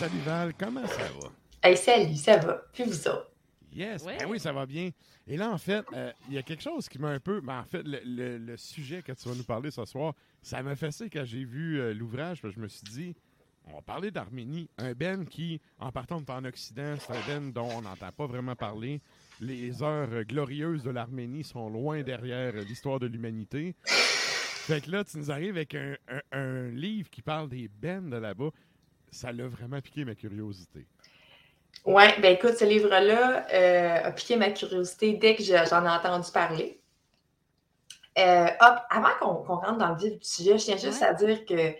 Hey, salut Val, comment ça va? Hey, salut, ça va? Puis vous autres? Yes, Ouais. ben oui, ça va bien. Et là, en fait, euh, il y a quelque chose qui m'a un peu. Ben, en fait, le, le- le sujet que tu vas nous parler ce soir, ça m'a fait ça quand j'ai vu euh, l'ouvrage. Je me suis dit, on va parler d'Arménie. Un Ben qui, en partant de en Occident, c'est un Ben dont on n'entend pas vraiment parler. Les heures glorieuses de l'Arménie sont loin derrière l'histoire de l'humanité. Fait que là, tu nous arrives avec un, un- un livre qui parle des Ben de là-bas. Ça l'a vraiment piqué ma curiosité. Ouais, ben écoute, ce livre-là euh, a piqué ma curiosité dès que je- j'en ai entendu parler. Euh, hop, avant qu'on rentre dans le vif du sujet, je tiens juste Ouais. à dire que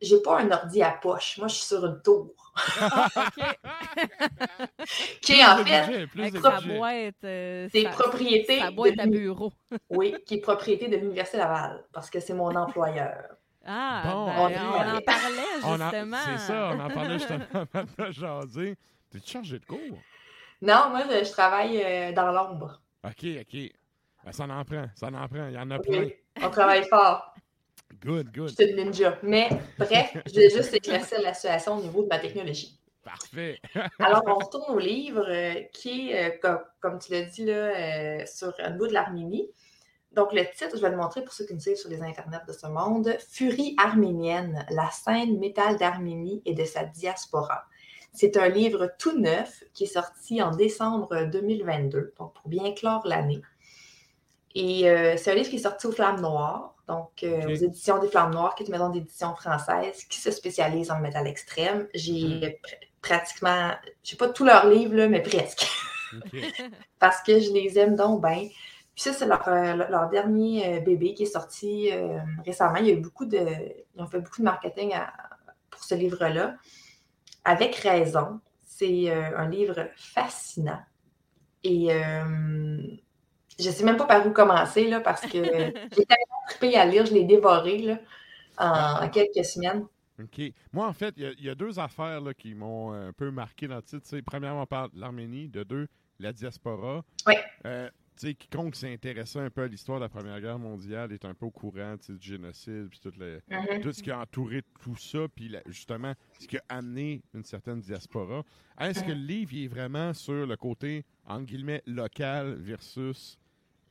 j'ai pas un ordi à poche. Moi, je suis sur une tour. OK. Qui est en fait, budget, boîte. euh, c'est sa- propriété. Sa boîte de à bureau. Oui, qui est propriété de l'Université Laval, parce que c'est mon employeur. Ah, Bon, ben, on en parlait justement. C'est ça, on en parlait justement avant de jaser. T'es chargé de cours? Non, moi, je, je travaille euh, dans l'ombre. OK, OK. Ben, ça en prend, ça en prend. Il y en a plein. Oui, on travaille fort. Good, Je good. suis une ninja. Mais bref, je vais juste éclaircir la situation au niveau de ma technologie. Parfait. Alors, on retourne au livre euh, qui est, euh, comme, comme tu l'as dit, là, euh, sur un bout de l'Arménie. Donc, le titre, je vais le montrer pour ceux qui nous suivent sur les internets de ce monde Furie arménienne, la scène métal d'Arménie et de sa diaspora. C'est un livre tout neuf qui est sorti en décembre 2022, donc pour bien clore l'année. Et euh, c'est un livre qui est sorti aux Flammes Noires, donc euh, aux éditions des Flammes Noires, qui est une maison d'édition française qui se spécialise en métal extrême. J'ai pr- pratiquement, je sais pas tous leurs livres, là, mais presque, parce que je les aime donc bien. Puis ça, c'est leur, euh, leur dernier euh, bébé qui est sorti euh, récemment. Il y a eu beaucoup de, ils ont fait beaucoup de marketing à- pour ce livre-là, avec raison. C'est euh, un livre fascinant. Et euh, je ne sais même pas par où commencer, là, parce que j'ai tellement trippé à lire, je l'ai dévoré là, en, en quelques semaines. OK. Moi, en fait, il y a- il y, a deux affaires là, qui m'ont un peu marqué dans le titre. Premièrement, on parle de l'Arménie. De deux, la diaspora. Oui. Euh, sais, quiconque s'est intéressé un peu à l'histoire de la Première Guerre mondiale est un peu au courant du génocide, puis tout, le- Mhm. tout ce qui a entouré tout ça, puis justement, ce qui a amené une certaine diaspora. Est-ce que le livre il est vraiment sur le côté, entre guillemets, local versus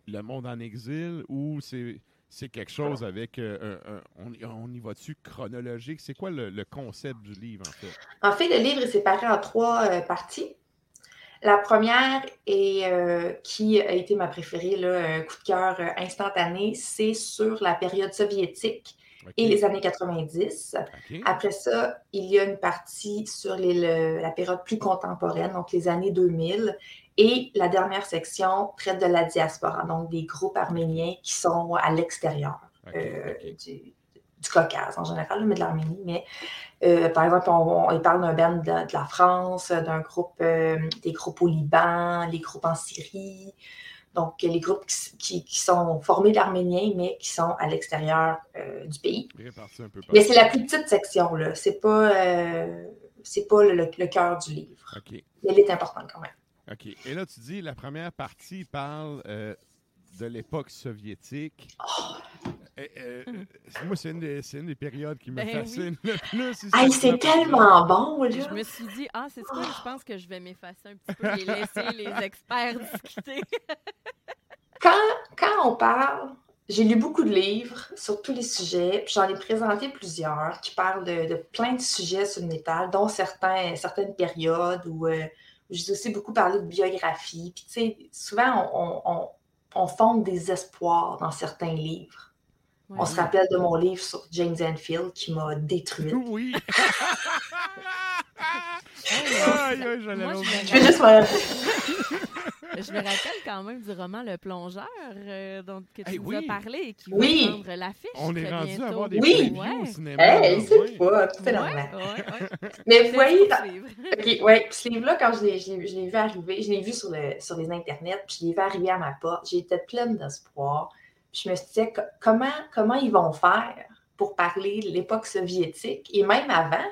le monde en exil, ou c'est quelque chose avec, euh, on, on y va-tu chronologique? C'est quoi le, le concept du livre, en fait? En fait, le livre est séparé en trois euh, parties. La première, et euh, qui a été ma préférée, là, un coup de cœur euh, instantané, c'est sur la période soviétique et les années 90. OK. Après ça, il y a une partie sur les- le- la période plus contemporaine, donc les années 2000. Et la dernière section traite de la diaspora, donc des groupes arméniens qui sont à l'extérieur euh, du, du Caucase en général, mais de l'Arménie. Mais euh, par exemple, on, on- parle d'un band de, de la France, d'un groupe, euh, des groupes au Liban, les groupes en Syrie. Donc, les groupes qui, qui- qui sont formés d'Arméniens, mais qui sont à l'extérieur euh, du pays. Mais c'est la plus petite section, là. C'est pas, c'est pas le, le- le cœur du livre. OK. Mais elle est importante quand même. OK. Et là, tu dis, la première partie parle de l'époque soviétique. Oh. Euh, Mais euh, moi, c'est une, des- c'est une des périodes qui me Ben oui. fascine le plus. ici, Hey, ça, c'est tellement bon, là. Je me suis dit, ah, c'est quoi? Je pense que je vais m'effacer un petit peu et laisser les experts discuter. Quand, quand on parle, j'ai lu beaucoup de livres sur tous les sujets, puis j'en ai présenté plusieurs qui parlent de, de plein de sujets sur le métal, dont certains, certaines périodes où, euh, où j'ai aussi beaucoup parlé de biographie. Puis, tu sais, souvent, on, on, on, on fonde des espoirs dans certains livres. Ouais. On se rappelle de mon livre sur James Enfield qui m'a détruite. Oui. Aïe, aïe, j'allais Moi, l'autre je Je vais juste me Je me rappelle quand même du roman Le Plongeur euh, dont que tu Hey, nous as parlé et qui Oui. va prendre l'affiche. On est rendu bientôt. à avoir des Oui. au cinéma. Hey, c'est pas, c'est normal. ouais, ouais. Mais vous voyez, ouais. Ce livre-là, quand je l'ai, je l'ai- je l'ai vu arriver, je l'ai vu sur, le, sur les internets, puis je l'ai vu arriver à ma porte, j'étais pleine d'espoir. Je me suis dit, co- comment, comment ils vont faire pour parler de l'époque soviétique? Et même avant,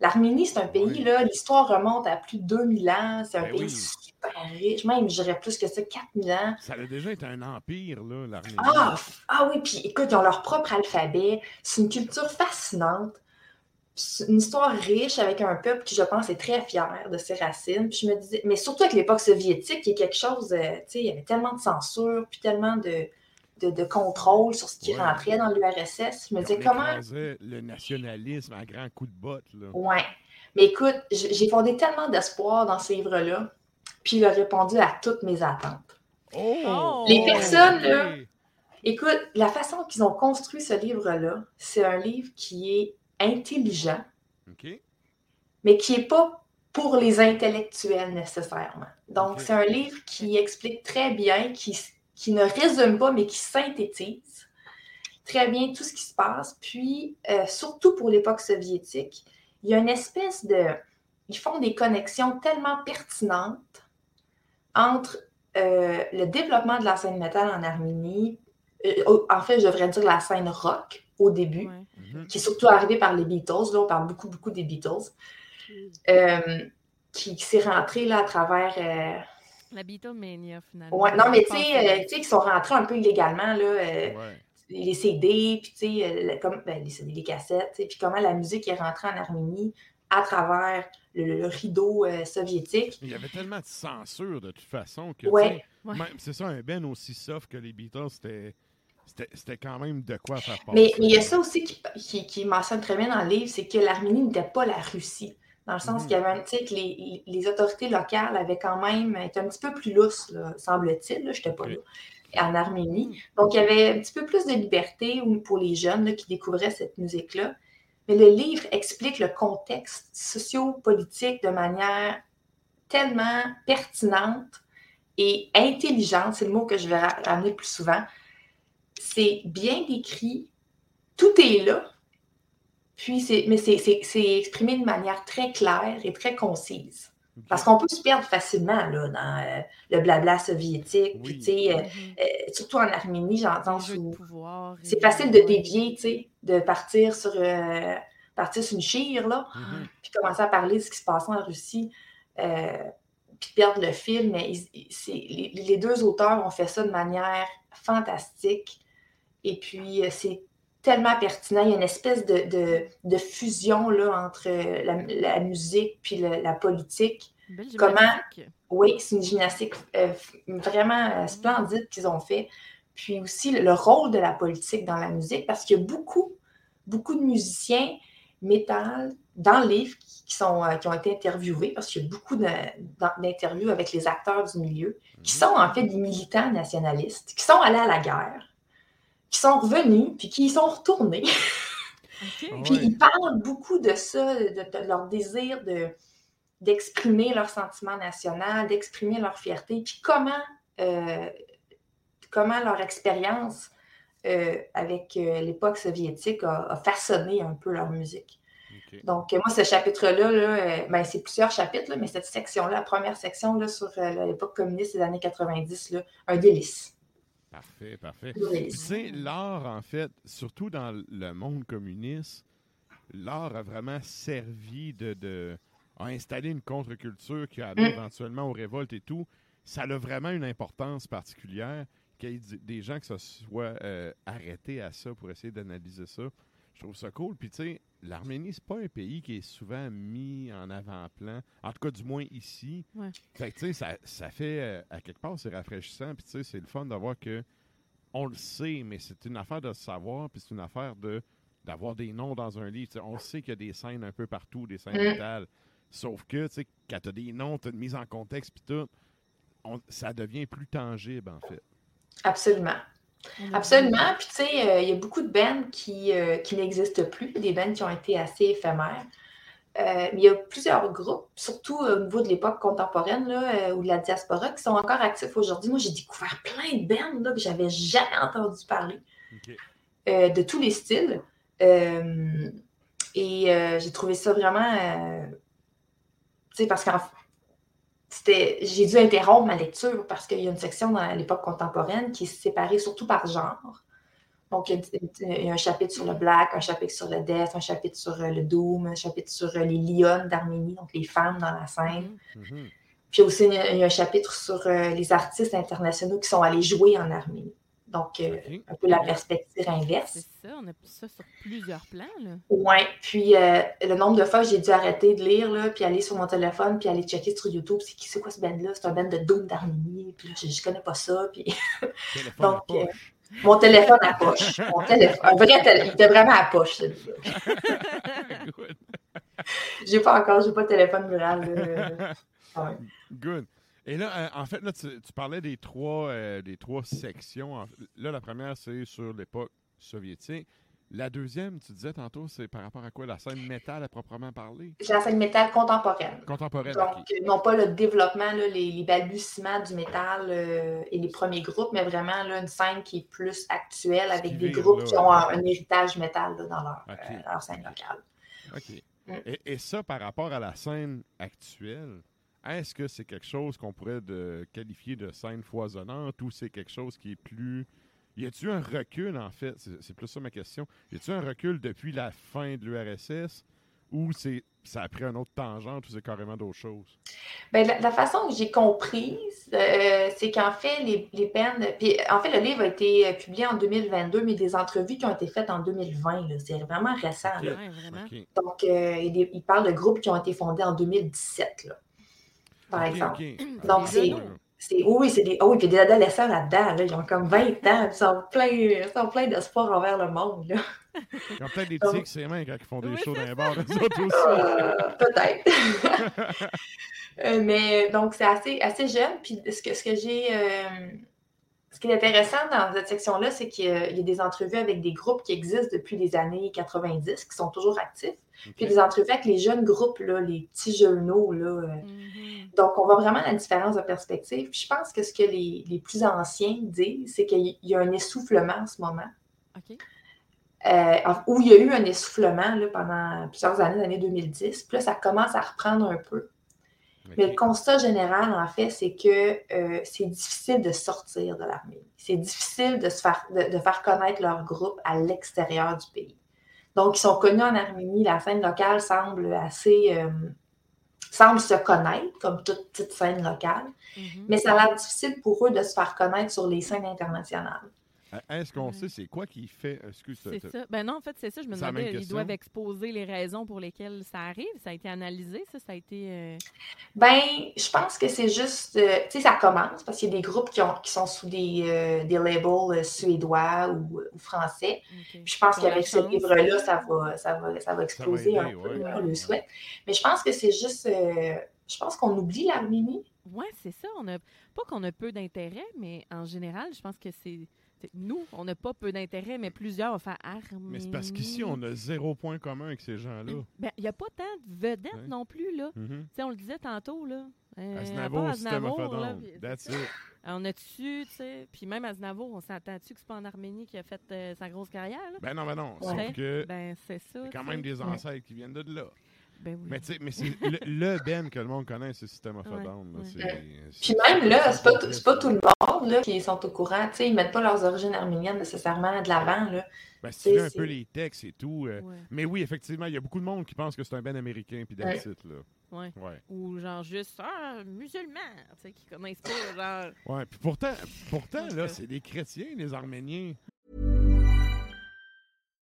l'Arménie, c'est un pays, Oui. là, l'histoire remonte à plus de 2000 ans, c'est un Ben pays oui. super riche, même, je dirais plus que ça, 4000 ans. Ça a déjà été un empire, là, l'Arménie. Ah, ah oui, puis écoute, ils ont leur propre alphabet. C'est une culture fascinante. Une histoire riche avec un peuple qui, je pense, est très fier de ses racines. Puis je me disais, mais surtout avec l'époque soviétique, qui est quelque chose, euh, tu sais, il y avait tellement de censure, puis tellement de, de, de contrôle sur ce qui Ouais. rentrait dans l'URSS. Je me disais, comment. le nationalisme à grands coups de botte, là. Ouais. Mais écoute, j'ai fondé tellement d'espoir dans ce livre-là, puis il a répondu à toutes mes attentes. Oh! Les personnes, là. Écoute, la façon qu'ils ont construit ce livre-là, c'est un livre qui est intelligent, OK. mais qui n'est pas pour les intellectuels nécessairement. Donc, c'est un livre qui explique très bien, qui, qui ne résume pas, mais qui synthétise très bien tout ce qui se passe. Puis, euh, surtout pour l'époque soviétique, il y a une espèce de... Ils font des connexions tellement pertinentes entre euh, le développement de la scène métal en Arménie, euh, en fait, je devrais dire la scène rock au début, Ouais. Mhm. qui est surtout arrivée par les Beatles. Là, on parle beaucoup, beaucoup des Beatles. Euh, qui, qui s'est rentré là, à travers. La Beatlemania, finalement. ouais, non, mais tu sais, euh, tu sais, qui sont rentrés un peu illégalement, là, euh, Ouais. les CD, puis tu sais, euh, comme, ben, les CD, les cassettes, puis comment la musique est rentrée en Arménie à travers le, le- le rideau euh, soviétique. Il y avait tellement de censure, de toute façon, que, Ouais. Ouais. même- c'est ça, un Ben aussi soft que les Beatles, c'était... C'était c'était quand même de quoi faire. Mais mais il y a ça aussi qui, qui, qui mentionne très bien dans le livre, c'est que l'Arménie n'était pas la Russie. Dans le sens Mhm. qu'il y avait, un- tu sais, que les, les autorités locales avaient quand même été un petit peu plus lousses, semble-t-il. Je n'étais pas là. En Arménie. Donc, il y avait un petit peu plus de liberté ou- pour les jeunes là, qui découvraient cette musique-là. Mais le livre explique le contexte socio-politique de manière tellement pertinente et intelligente, c'est le mot que je vais ra- ramener le plus souvent. C'est bien décrit, tout est là, puis c'est, mais c'est, c'est- c'est exprimé de manière très claire et très concise. Parce qu'on peut se perdre facilement là, dans euh, le blabla soviétique, puis Oui. tu sais, euh, Mhm. euh, surtout en Arménie, j'entends pouvoir. c'est facile de dévier, tu sais, de partir sur, euh, partir sur une chire, là, Mhm. puis commencer à parler de ce qui se passe en Russie, euh, puis perdre le fil. Mais c'est- les, les deux auteurs ont fait ça de manière fantastique. Et puis, c'est tellement pertinent. Il y a une espèce de, de- de fusion là, entre la, la musique puis le- la politique. Belle Comment- gymnastique. Oui, c'est une gymnastique euh, vraiment euh, splendide qu'ils ont fait. Puis aussi le, le rôle de la politique dans la musique, parce qu'il y a beaucoup, beaucoup de musiciens métal dans le livre qui, sont, euh, qui ont été interviewés, parce qu'il y a beaucoup d'interviews avec les acteurs du milieu, qui Mhm. sont en fait des militants nationalistes, qui sont allés à la guerre, qui sont revenus, puis qui y sont retournés. Ah Puis ouais. ils parlent beaucoup de ça, de, de leur désir de, d'exprimer leur sentiment national, d'exprimer leur fierté, puis comment, euh, comment leur expérience euh, avec euh, l'époque soviétique a, a façonné un peu leur musique. Donc, moi, ce chapitre-là, là, ben, c'est plusieurs chapitres, là, mais cette section-là, la première section là, sur euh, l'époque communiste des années 90, là, un délice. Parfait, parfait. Tu sais, l'art, en fait, surtout dans le monde communiste, l'art a vraiment servi de, de a installé une contre-culture qui a Mm. éventuellement aux révoltes et tout. Ça a vraiment une importance particulière qu'il y ait des gens qui se soient euh, arrêtés à ça pour essayer d'analyser ça. Je trouve ça cool. Puis, tu sais, l'Arménie, c'est pas un pays qui est souvent mis en avant-plan. En tout cas, du moins ici. Ouais. Fait que, tu sais, ça, ça fait, euh, à quelque part, c'est rafraîchissant. Puis, c'est le fun de voir que on le sait, mais c'est une affaire de savoir. Puis, c'est une affaire de d'avoir des noms dans un livre. On sait qu'il y a des scènes un peu partout, des scènes Mm. vitales. Sauf que, tu sais, quand tu as des noms, tu as une mise en contexte, puis tout, on- ça devient plus tangible, en fait. Absolument. Absolument. Puis, tu sais, euh, il y a beaucoup de bands qui, euh, qui n'existent plus, des bands qui ont été assez éphémères. Euh, mais il y a plusieurs groupes, surtout au niveau de l'époque contemporaine là, euh, ou de la diaspora, qui sont encore actifs aujourd'hui. Moi, j'ai découvert plein de bands là, que j'avais jamais entendu parler, euh, de tous les styles. Euh, et euh, j'ai trouvé ça vraiment. euh, tu sais, parce qu'en c'était, j'ai dû interrompre ma lecture parce qu'il y a une section dans l'époque contemporaine qui est séparée surtout par genre. Donc, il y, a, il y a un chapitre sur le black, un chapitre sur le death, un chapitre sur euh, le doom, un chapitre sur euh, les lionnes d'Arménie, donc les femmes dans la scène. Mhm. Mhm. Puis aussi, il y a, il y a un chapitre sur euh, les artistes internationaux qui sont allés jouer en Arménie. Donc, euh, un peu la perspective inverse. C'est ça, on a ça sur plusieurs plans. Là. Ouais, puis euh, le nombre de fois que j'ai dû arrêter de lire, là, puis aller sur mon téléphone, puis aller checker sur YouTube, c'est qui c'est quoi ce band-là? C'est un band de Doom d'Arménie, puis là, je, je connais pas ça, puis Donc, euh, mon téléphone à poche. Mon téléphone, un vrai téléphone, il était vraiment à poche, celui-là. Good. J'ai pas encore, j'ai pas de téléphone là. Ouais. Good. Et là, euh, en fait, là, tu, tu parlais des trois, euh, des trois sections. Là, la première, c'est sur l'époque soviétique. La deuxième, tu disais tantôt, c'est par rapport à quoi? La scène métal à proprement parler? J'ai la scène métal contemporaine. Contemporaine. Donc, non pas le développement, là, les, les balbutiements du métal euh, et les premiers groupes, mais vraiment là, une scène qui est plus actuelle avec des groupes là, qui ont un, héritage métal dans leur, euh, leur scène locale. OK. Mm. Et, et ça, par rapport à la scène actuelle, est-ce que c'est quelque chose qu'on pourrait de, qualifier de scène foisonnante ou c'est quelque chose qui est plus. Y a-t-il un recul, en fait? C'est plus ça ma question. Y a-t-il un recul depuis la fin de l'URSS ou c'est ça a pris un autre tangente ou c'est carrément d'autres choses? Ben, la, la façon que j'ai comprise, euh, c'est qu'en fait, les, les bands. Puis, en fait, le livre a été euh, publié en 2022, mais des entrevues qui ont été faites en 2020. là. C'est vraiment récent. Là. Ouais, vraiment. OK. Donc, euh, il, il parle de groupes qui ont été fondés en 2017, là, par exemple. Donc, c'est-. C'est, oui, c'est des, oh oui, puis des adolescents là-dedans. Là, ils ont comme 20 ans. Ils sont pleins, ils sont pleins d'espoir envers le monde. Là. Ils ont peut-être des petits avec ses mains quand ils font des Oui, shows dans c'est les bars, eux autres aussi. Euh, peut-être. Euh, mais donc, c'est assez, assez jeune. Puis ce que, ce que j'ai. euh, ce qui est intéressant dans cette section-là, c'est qu'il y a, il y a des entrevues avec des groupes qui existent depuis les années 90, qui sont toujours actifs. Puis des entrevues avec les jeunes groupes, là, les petits jeuneaux. Là, euh. Mhm. Donc, on voit vraiment la différence de perspective. Puis je pense que ce que les, les plus anciens disent, c'est qu'il y a un essoufflement en ce moment. OK. Euh, où il y a eu un essoufflement là, pendant plusieurs années, l'année 2010. Puis là, ça commence à reprendre un peu. Mais le constat général, en fait, c'est que euh, c'est difficile de sortir de l'Arménie. C'est difficile de, se faire, de, de faire connaître leur groupe à l'extérieur du pays. Donc, ils sont connus en Arménie. La scène locale semble assez. euh, semble se connaître, comme toute petite scène locale. Mhm. Mais ça a l'air difficile pour eux de se faire connaître sur les scènes internationales. Euh, Est-ce qu'on Ouais. sait c'est quoi qui fait. Excuse, C'est t'as- ça. Ben non, en fait, c'est ça. Je me C'est demandais, ils doivent exposer les raisons pour lesquelles ça arrive. Ça a été analysé, ça, ça a été. euh, Ben, je pense que c'est juste, euh, tu sais, ça commence parce qu'il y a des groupes qui, ont, qui sont sous des, euh, des labels euh, suédois ou, ou français. ok. Puis je pense qu'avec ce livre-là, ça va, ça va, ça va exploser aider, un peu, ouais. on le souhaite. Mais je pense que c'est juste, euh, je pense qu'on oublie l'Arménie. Ouais, c'est ça. On a pas qu'on a peu d'intérêt, mais en général, je pense que c'est c'est- nous, on n'a pas peu d'intérêt, mais plusieurs vont faire Arménie. Mais c'est parce qu'ici, on a zéro point commun avec ces gens-là. Ben, il n'y a pas tant de vedettes non plus, là. Tu sais, on le disait tantôt, là. Euh, à Aznavour, a Aznavour, là, That's it. On a-tu, tu sais, puis même Aznavour, on s'entend-tu que c'est pas en Arménie qui a fait euh, sa grosse carrière, là? Ben non, ben non. Ouais. Sauf que Ben, c'est ça. il y a quand même des ancêtres qui viennent de là. Ben oui. Mais tu sais, mais c'est le, le Ben que le monde connaît, c'est System of a Ouais, Down. là. ouais. C'est- Puis c'est- même là, c'est pas, c'est pas tout le monde là, qui sont au courant. Tu sais, ils mettent pas leurs origines arméniennes nécessairement de l'avant. Là. Ben, si tu lis un c'est- peu les textes et tout. euh, Ouais. Mais oui, effectivement, il y a beaucoup de monde qui pense que c'est un Ben américain puis là. Ouais. Ouais. Ou genre juste ah, musulmans, tu sais, qui connaissent pas, genre. Ouais, puis pourtant, pourtant là, c'est des chrétiens, les Arméniens.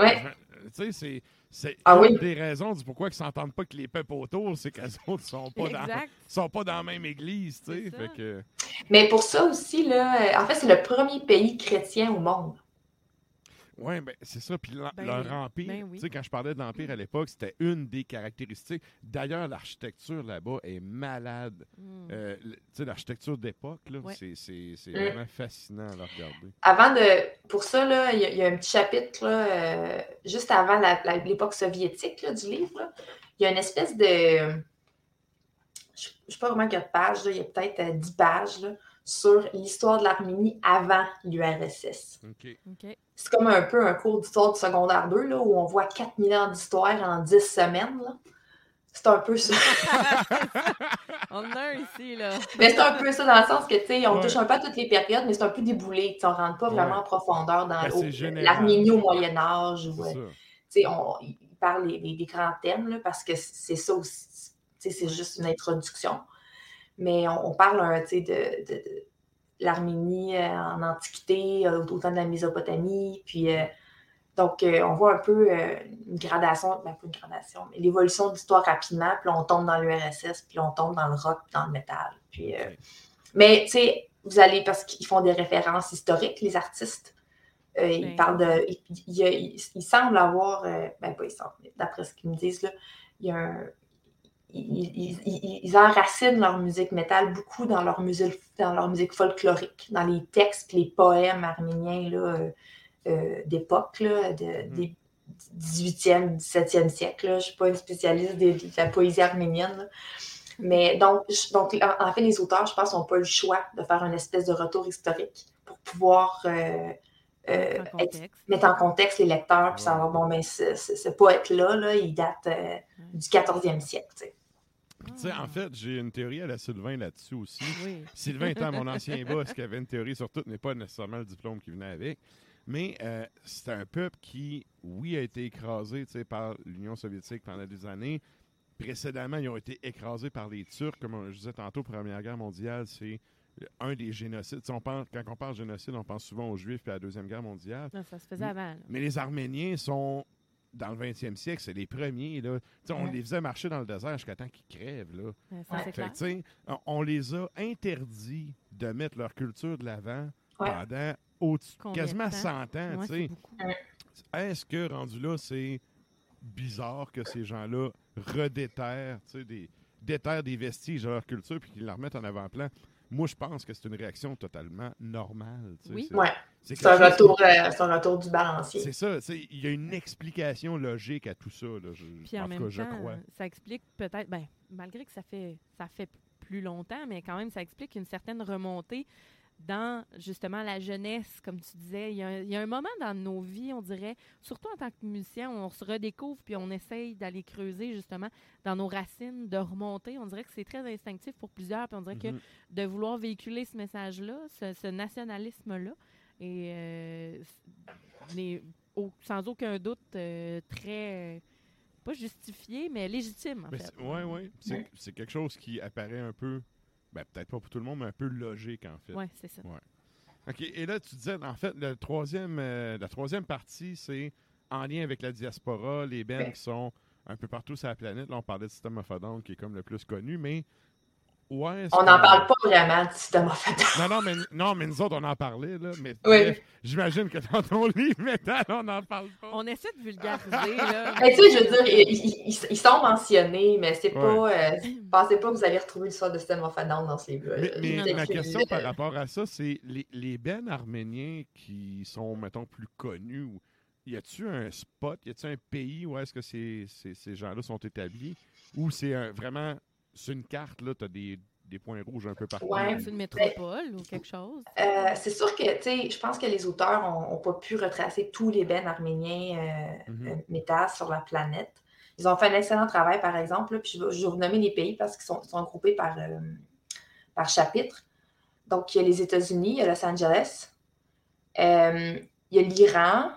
Ouais. Tu sais, c'est. C'est Ah une oui. des raisons du pourquoi ils s'entendent pas que les peuples autour, c'est qu'elles autres sont pas dans sont pas dans la même église, tu sais. Que Mais pour ça aussi, là, euh, en fait, c'est le premier pays chrétien au monde. Ouais, ben c'est ça puis Ben leur oui. empire, Ben oui. tu sais quand je parlais de l'empire à l'époque, c'était une des caractéristiques. D'ailleurs, l'architecture là-bas est malade. Hmm. Euh, tu sais l'architecture d'époque là, Ouais. c'est c'est c'est Mm. vraiment fascinant à la regarder. Avant de. Pour ça, là, il y, a- y a un petit chapitre, là, euh, juste avant la- la- l'époque soviétique là, du livre. Il y a une espèce de. Je ne sais pas vraiment combien de pages, il y a peut-être euh, 10 pages là, sur l'histoire de l'Arménie avant l'URSS. C'est comme un peu un cours d'histoire du secondaire 2, là, où on voit 4000 ans d'histoire en 10 semaines. là. C'est un peu ça. On en a un ici, là. Mais c'est un peu ça dans le sens que, tu sais, on Ouais. touche un peu à toutes les périodes, mais c'est un peu déboulé. On ne rentre pas vraiment Ouais. en profondeur dans Ben, l'Arménie au Moyen Âge. Ou, C'est ça. tu sais, on, il parle des, des- des grands thèmes, là, parce que c'est ça aussi. tu sais, C'est juste une introduction. Mais on, on parle de, de- de l'Arménie euh, en Antiquité, euh, au temps de la Mésopotamie. Puis, euh, donc, euh, on voit un peu euh, une gradation, ben, pas une gradation, mais l'évolution de l'histoire rapidement. Puis on tombe dans l'URSS, puis on tombe dans le rock, puis dans le métal. Puis, euh, mais, tu sais, vous allez, parce qu'ils font des références historiques, les artistes. Euh, ils parlent de. Il, il y a- il- il semble avoir. euh, ben, pas ils semblent, mais d'après ce qu'ils me disent, là, il y a un. Ils, ils- ils- ils enracinent leur musique métal beaucoup dans leur musique, dans leur musique folklorique, dans les textes, les poèmes arméniens là, euh, euh, d'époque, là, de, des 18e, 17e siècle. là. Je ne suis pas une spécialiste de, la poésie arménienne. là. Mais donc, je- donc, en, fait, les auteurs, je pense, n'ont pas eu le choix de faire une espèce de retour historique pour pouvoir euh, euh, être- mettre en contexte les lecteurs puis savoir, bon, ben, ce, ce- ce poète-là, là, il date euh, du 14e siècle. Tu sais, en fait, j'ai une théorie à la Sylvain là-dessus aussi. Oui. Sylvain étant mon ancien boss qui avait une théorie sur tout, mais pas nécessairement le diplôme qui venait avec. Mais euh, c'est un peuple qui, oui, a été écrasé par l'Union soviétique pendant des années. Précédemment, ils ont été écrasés par les Turcs. Comme je disais tantôt, Première Guerre mondiale, c'est un des génocides. On quand on parle génocide, on pense souvent aux Juifs et à la Deuxième Guerre mondiale. Non, ça se faisait avant. Mais les Arméniens sont, dans le 20e siècle, c'est les premiers. Là. On les faisait marcher dans le désert jusqu'à temps qu'ils crèvent. Là. Ouais, ça, Ouais. c'est Fait clair. que, tu sais, on, les a interdits de mettre leur culture de l'avant Ouais. pendant au quasiment temps? 100 ans. Est-ce que, rendu là, c'est bizarre que ces gens-là redéterrent, tu sais, des, déterrent des vestiges de leur culture puis qu'ils la remettent en avant-plan? Moi, je pense que c'est une réaction totalement normale. tu sais. Oui. C'est- Ouais. C'est un, qui- retour, euh, c'est un retour du balancier. C'est ça, il y a une explication logique à tout ça. Là, je, Puis en, en même cas, je crois. ça explique peut-être, ben, malgré que ça fait, ça fait plus longtemps, mais quand même, ça explique une certaine remontée dans justement la jeunesse, comme tu disais. Il y, a un, il y a un moment dans nos vies, on dirait, surtout en tant que musicien, où on se redécouvre puis on essaye d'aller creuser justement dans nos racines, de remonter. On dirait que c'est très instinctif pour plusieurs, puis on dirait que Mhm. de vouloir véhiculer ce message-là, ce, ce nationalisme-là, et euh, au- sans aucun doute euh, très, pas justifié, mais légitime, en Mais fait. c'est- ouais, ouais. C'est, c'est quelque chose qui apparaît un peu, ben, peut-être pas pour tout le monde, mais un peu logique, en fait. Oui, c'est ça. OK. Et là, tu disais, en fait, le troisième, euh, la troisième partie, c'est en lien avec la diaspora, les bands Ouais. qui sont un peu partout sur la planète. Là, on parlait de System of a Down qui est comme le plus connu, mais ouais. On n'en parle pas vraiment du Down. Non, non, mais, non, mais nous autres, on en parlait, là. Mais Oui. j'imagine que dans ton livre métal, on n'en parle pas. On essaie de vulgariser, là. Mais tu sais, je veux dire, ils, ils- ils- ils sont mentionnés, mais c'est Ouais. pas. euh, pensez pas que vous allez retrouver l'histoire de System of dans ce livre-là. Mais, mais C'est ma question euh, par rapport à ça, c'est les, les bennes arméniens qui sont, mettons, plus connus, y a-tu un spot, y a-tu un pays où est-ce que ces, ces, ces gens-là sont établis, ou c'est un- vraiment, sur une carte, là, t'as des, des points rouges un peu partout? Ouais. C'est une métropole ou quelque chose? Euh, c'est sûr que, tu sais, je pense que les auteurs n'ont pas pu retracer tous les bennes arméniens euh, Mhm. euh, métal sur la planète. Ils ont fait un excellent travail, par exemple. là, puis je vais, je vais vous nommer les pays parce qu'ils sont, sont groupés par, euh, par chapitre. Donc, il y a les États-Unis, il y a Los Angeles, euh, il y a l'Iran.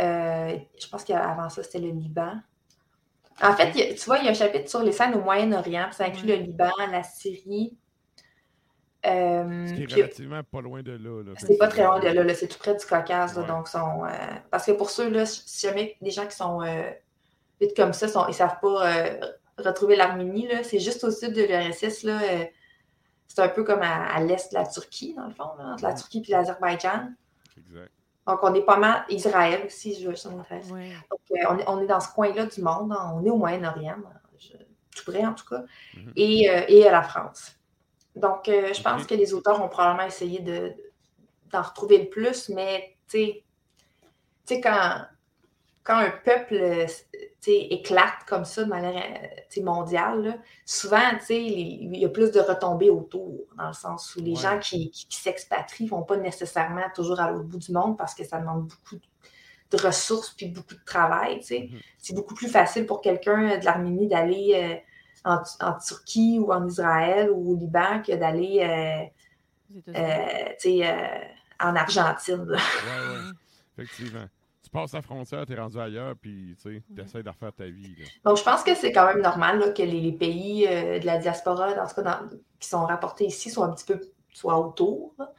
euh, je pense qu'avant ça, c'était le Liban. En fait, a- tu vois, il y a un chapitre sur les scènes au Moyen-Orient. Ça inclut le Liban, la Syrie. euh, Ce qui est puis- relativement pas loin de là. là. c'est pas très loin de là, là, c'est tout près du Caucase. là, donc, sont, euh, parce que pour ceux, là, si jamais des gens qui sont euh, vite comme ça, sont, ils savent pas euh, retrouver l'Arménie, c'est juste au sud de l'URSS. c'est un peu comme à, à l'est de la Turquie, dans le fond, entre la Turquie et l'Azerbaïdjan. Exact. Donc, on est pas mal. Israël aussi, je veux ça m'intéresse. Ouais. Donc, euh, on, est, on est dans ce coin-là du monde. hein, On est au Moyen-Orient, je- tout près en tout cas, Mhm. et, euh, et à la France. Donc, euh, je pense que les auteurs ont probablement essayé de, d'en retrouver le plus, mais tu sais, tu sais, quand, quand un peuple euh, éclate comme ça de manière euh, mondiale, là, souvent, il y a plus de retombées autour, dans le sens où les Ouais. gens qui, qui, qui s'expatrient ne vont pas nécessairement toujours à l'autre bout du monde parce que ça demande beaucoup de ressources puis beaucoup de travail. Mhm. C'est beaucoup plus facile pour quelqu'un de l'Arménie d'aller euh, en, en Turquie ou en Israël ou au Liban que d'aller euh, euh, euh, en Argentine. là. Ouais, ouais. Effectivement. Tu passes la frontière, t'es rendu ailleurs, puis tu Mhm. essaies de refaire ta vie. Là. Donc, je pense que c'est quand même normal là, que les, les pays euh, de la diaspora, dans ce cas, dans- qui sont rapportés ici, soient un petit peu soient autour. là.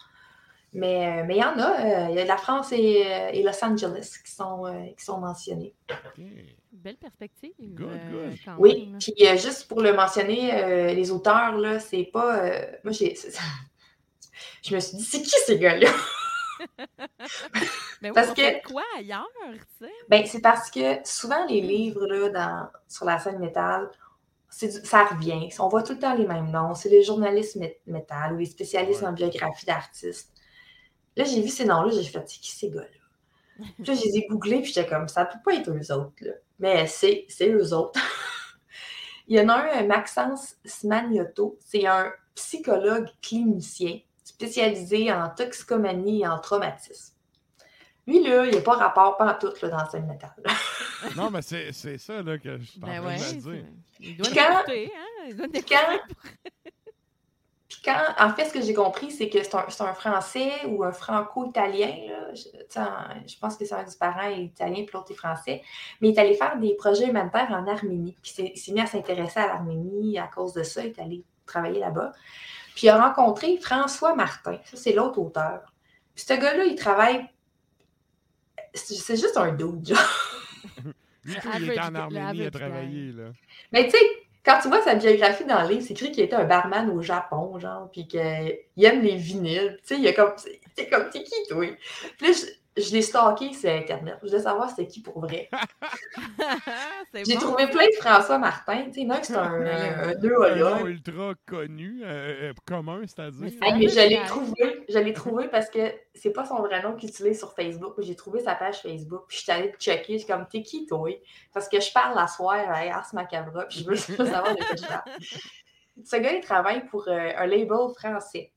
Mais euh, mais il y en a. euh, Il y a la France et, euh, et Los Angeles qui sont, euh, qui sont mentionnés. Belle perspective. Good, good. quand Oui, même. puis euh, juste pour le mentionner, euh, les auteurs, là, c'est pas. euh, moi, j'ai. Je me suis dit, c'est qui ces gars-là? Mais oui, parce on que- fait quoi ailleurs, tu sais? Ben, c'est parce que souvent, les livres là, dans, sur la scène métal, du- ça revient. On voit tout le temps les mêmes noms. C'est les journalistes mé- métal ou les spécialistes Ouais. en biographie d'artistes. Là, j'ai vu ces noms-là, j'ai fait, c'est qui ces gars-là? Puis là, je les ai googlés, puis j'étais comme, ça peut pas être eux autres, là. Mais c'est, c'est eux autres. Il y en a un, Maxence Smagnoto, c'est un psychologue clinicien spécialisé en toxicomanie et en traumatisme. Lui, là, il n'a pas rapport pas tout là, dans métal. là. Non, mais c'est c'est ça là, que je suis en Ben train ouais. de me c'est- dire. Il doit Puis quand- hein? Il doit. Quand, puis quand, en fait, ce que j'ai compris, c'est que c'est un, c'est un Français ou un franco-italien. là. Je, en- pense que c'est un des parents est italien, puis l'autre est français. Mais il est allé faire des projets humanitaires en Arménie. Puis il s'est- il s'est mis à s'intéresser à l'Arménie à cause de ça. Il est allé travailler là-bas. Puis il a rencontré François Martin. Ça, c'est l'autre auteur. Puis ce gars-là, il travaille. C'est juste un dude, genre. Lui, il était en Arménie à travailler. Là. Mais tu sais, quand tu vois sa biographie dans le livre, c'est écrit qu'il était un barman au Japon, genre, puis qu'il aime les vinyles. Tu sais, il y a comme. C'est comme, t'es qui, toi? Puis là, je, l'ai stalké sur Internet. Je voulais savoir c'était qui pour vrai. J'ai bon. trouvé plein de François Martin. Tu sais, un c'est un, un, un Un ultra connu, euh, euh, commun, c'est-à-dire. Mais je l'ai trouvé, je l'ai trouvé parce que c'est pas son vrai nom qu'il utilise sur Facebook. J'ai trouvé sa page Facebook, puis je suis allée le checker. Je suis comme, t'es qui, toi? Parce que je parle à soir à Ars Macabra, puis je veux savoir de quoi je parle. Ce gars, il travaille pour euh, un label français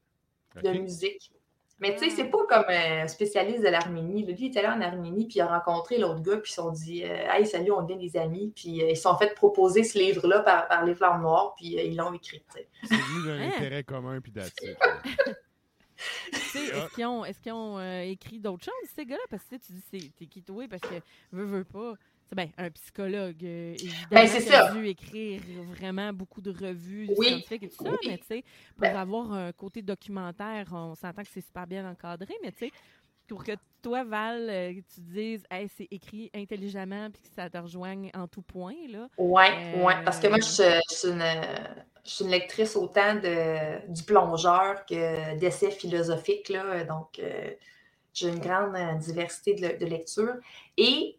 de musique. Mais tu sais, c'est pas comme un spécialiste de l'Arménie. Lui, il est allé en Arménie, puis il a rencontré l'autre gars, puis ils se sont dit euh, Hey, salut, on devient des amis. Puis euh, ils se sont fait proposer ce livre-là par, par les Flammes Noires, puis euh, ils l'ont écrit. C'est venu d'un Hein? intérêt commun, puis d'attitude. Tu sais, Est-ce qu'ils ont, euh, écrit d'autres choses, ces gars-là? Parce que tu dis, c'est- t'es qui toi? Parce que, veux, veux pas. C'est ben, un psychologue, euh, évidemment, Ben, qui a ça. dû écrire vraiment beaucoup de revues Oui. scientifiques et tout ça, Oui. mais tu sais, pour Ben- avoir un côté documentaire, on s'entend que c'est super bien encadré, mais tu sais, pour que toi, Val, euh, tu dises, hey, c'est écrit intelligemment puis que ça te rejoigne en tout point, là. Ouais, Euh, ouais, parce que moi, je, suis- je suis une, je suis une lectrice autant de, du plongeur que d'essais philosophiques, là. Donc, euh, j'ai une grande euh, diversité de, de lecture. Et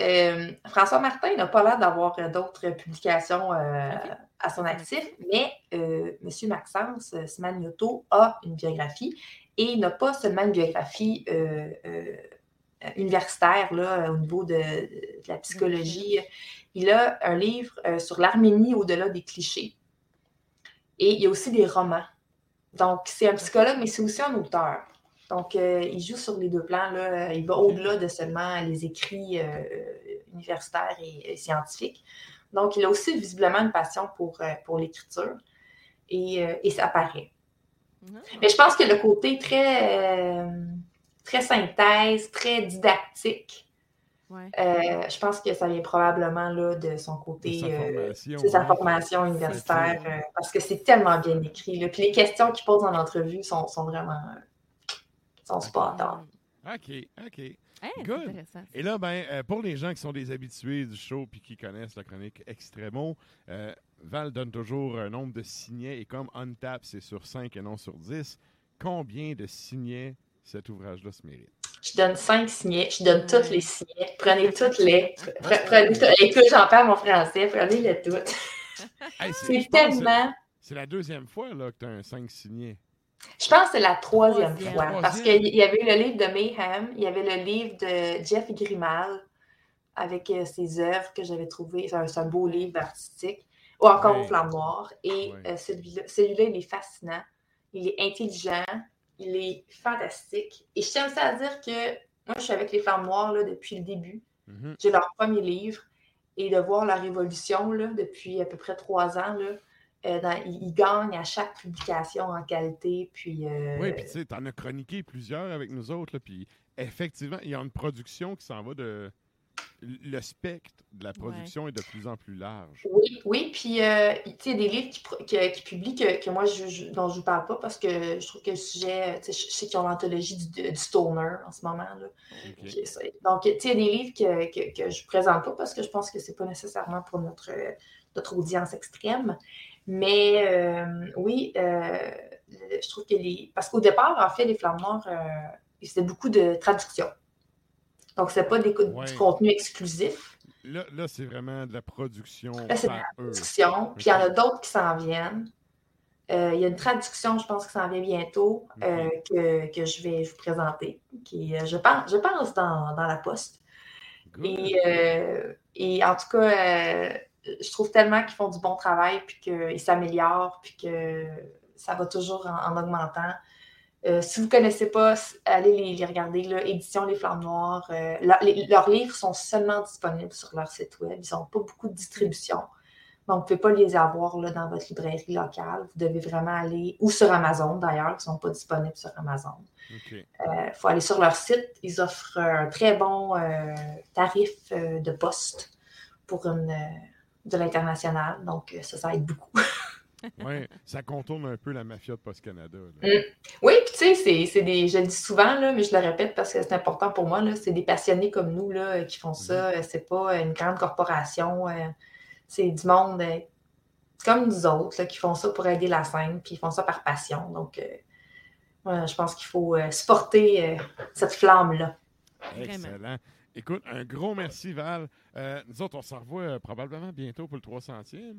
euh, François Martin n'a pas l'air d'avoir euh, d'autres publications euh, à son actif, mais euh, M. Maxence Smanioto a une biographie et n'a pas seulement une biographie universitaire là, au niveau de, de la psychologie. Il a un livre sur l'Arménie au-delà des clichés. Et il y a aussi des romans. Donc, c'est un psychologue, mais c'est aussi un auteur. Donc, euh, il joue sur les deux plans. Là. Il va au-delà de seulement les écrits euh, universitaires et, et scientifiques. Donc, il a aussi visiblement une passion pour, euh, pour l'écriture. Et, euh, et ça paraît. Mhm. Mais je pense que le côté très, euh, très synthèse, très didactique, Ouais. euh, je pense que ça vient probablement là, de son De côté, sa euh, formation, c'est sa ouais. formation universitaire, euh, parce que c'est tellement bien écrit. là. Puis les questions qu'il pose en entrevue sont, sont vraiment euh, sont spot on. OK, OK. Hey, Good. intéressant. Et là, ben, euh, pour les gens qui sont des habitués du show puis qui connaissent la chronique Extremo, euh, Val donne toujours un nombre de signets et comme Untap, c'est sur 5 et non sur 10, combien de signets cet ouvrage-là se mérite? Je donne cinq signets, je donne tous les signets. Prenez toutes les. pre- Prenez tout- Écoute, j'en perds mon français, prenez-les toutes. Hey, C'est tellement. C'est la deuxième fois là, que tu as un 5 signé. Je pense que c'est la troisième Troisième. fois. Troisième. Parce qu'il y avait le livre de Mayhem, il y avait le livre de Jeff Grimal avec euh, ses œuvres que j'avais trouvées. C'est un, beau livre artistique. Ou encore Ouais. aux Flammes Noires. Et Ouais. euh, celui-là, il est fascinant. Il est intelligent. Il est fantastique. Et je tiens aussi à dire que moi, je suis avec les Flammes Noires là, depuis le début. Mhm. J'ai leur premier livre. Et de voir la révolution là, depuis à peu près trois ans, là, euh, dans- ils, ils gagnent à chaque publication en qualité. Puis, euh, Oui, puis tu sais, t'en as chroniqué plusieurs avec nous autres, là, puis effectivement, il y a une production qui s'en va de... Le spectre de la production est de plus en plus large. Oui, oui, puis euh, tu sais, il y a des livres qui, publient que, que moi, je, je- dont je ne vous parle pas parce que je trouve que le sujet, tu sais, je, je sais qu'ils ont l'anthologie du, du stoner en ce moment. Là. OK. Puis c'est- Donc, tu sais, il y a des livres que, que, que je ne présente pas parce que je pense que ce n'est pas nécessairement pour notre, euh, notre audience extrême. Mais euh, oui, euh, je trouve que les. Parce qu'au départ, en fait, les Flammes Noires, euh, c'était beaucoup de traduction. Donc, ce n'est pas des, Ouais. du contenu exclusif. Là, là c'est vraiment de la production Là, c'est de par eux. traduction. Puis il y en a d'autres qui s'en viennent. Euh, il y a une traduction, je pense, qui s'en vient bientôt, euh, que, que je vais vous présenter, qui, euh, je pense, je pense dans, dans la poste. Et, euh, et en tout cas, euh, je trouve tellement qu'ils font du bon travail, puis qu'ils s'améliorent, puis que ça va toujours en, en augmentant. Euh, si vous ne connaissez pas, allez les, les regarder. Là, Édition Les Flammes Noires. euh, leur- les- leurs livres sont seulement disponibles sur leur site web. Ils n'ont pas beaucoup de distribution. Donc, vous ne pouvez pas les avoir là, dans votre librairie locale. Vous devez vraiment aller, ou sur Amazon d'ailleurs, qui ne sont pas disponibles sur Amazon. Il faut aller sur leur site. Ils offrent un très bon euh, tarif euh, de poste pour une, euh, de l'international. Donc, euh, ça, ça aide beaucoup. Ouais, ça contourne un peu la mafia de Post Canada. là. Mm. Oui, puis tu sais, c'est- des. Je le dis souvent, là, mais je le répète parce que c'est important pour moi. C'est des passionnés comme nous là, euh, qui font ça. Euh, C'est pas une grande corporation. C'est du monde comme nous autres là, qui font ça pour aider la scène, puis ils font ça par passion. Donc, euh, je pense qu'il faut supporter euh, cette flamme-là. Excellent. Écoute, un gros merci, Val. Euh, nous autres, on se revoit euh, probablement bientôt pour le 300e.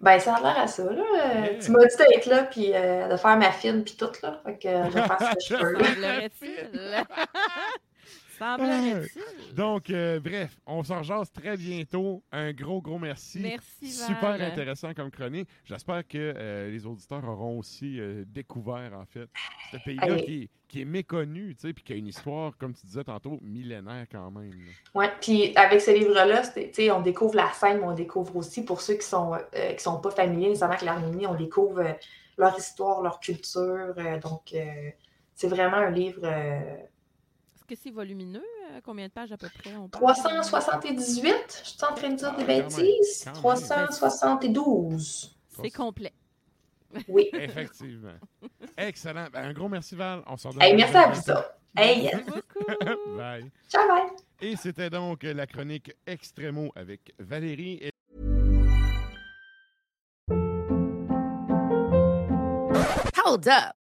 Ben, ça a l'air à ça, là. Yeah. Tu m'as dit d'être là, puis euh, de faire ma fine, puis tout, là. Fait que euh, je vais faire ce que je peux. Semblerait-il. Donc, euh, bref, on s'en rejase très bientôt. Un gros, gros merci. Merci, Val. Super intéressant comme chronique. J'espère que euh, les auditeurs auront aussi euh, découvert, en fait, ce pays-là qui, est- qui est méconnu, tu sais, puis qui a une histoire, comme tu disais tantôt, millénaire quand même. Ouais, puis avec ce livre-là, tu sais, on découvre la scène, mais on découvre aussi, pour ceux qui sont, euh, qui sont pas familiers nécessairement avec l'Arménie, on découvre euh, leur histoire, leur culture. euh, donc, euh, c'est vraiment un livre euh, que c'est volumineux? Euh, Combien de pages à peu près? On parle? 378. Je suis en train de dire Ah, des quand même, bêtises. quand même. 372. C'est complet. Oui. Effectivement. Excellent. Ben, un gros merci, Val. On s'en Hey, merci à vous ça. Hey, yes. Merci beaucoup. Bye. Ciao, bye. Et c'était donc la chronique Extremo avec Valérie. Et Hold up.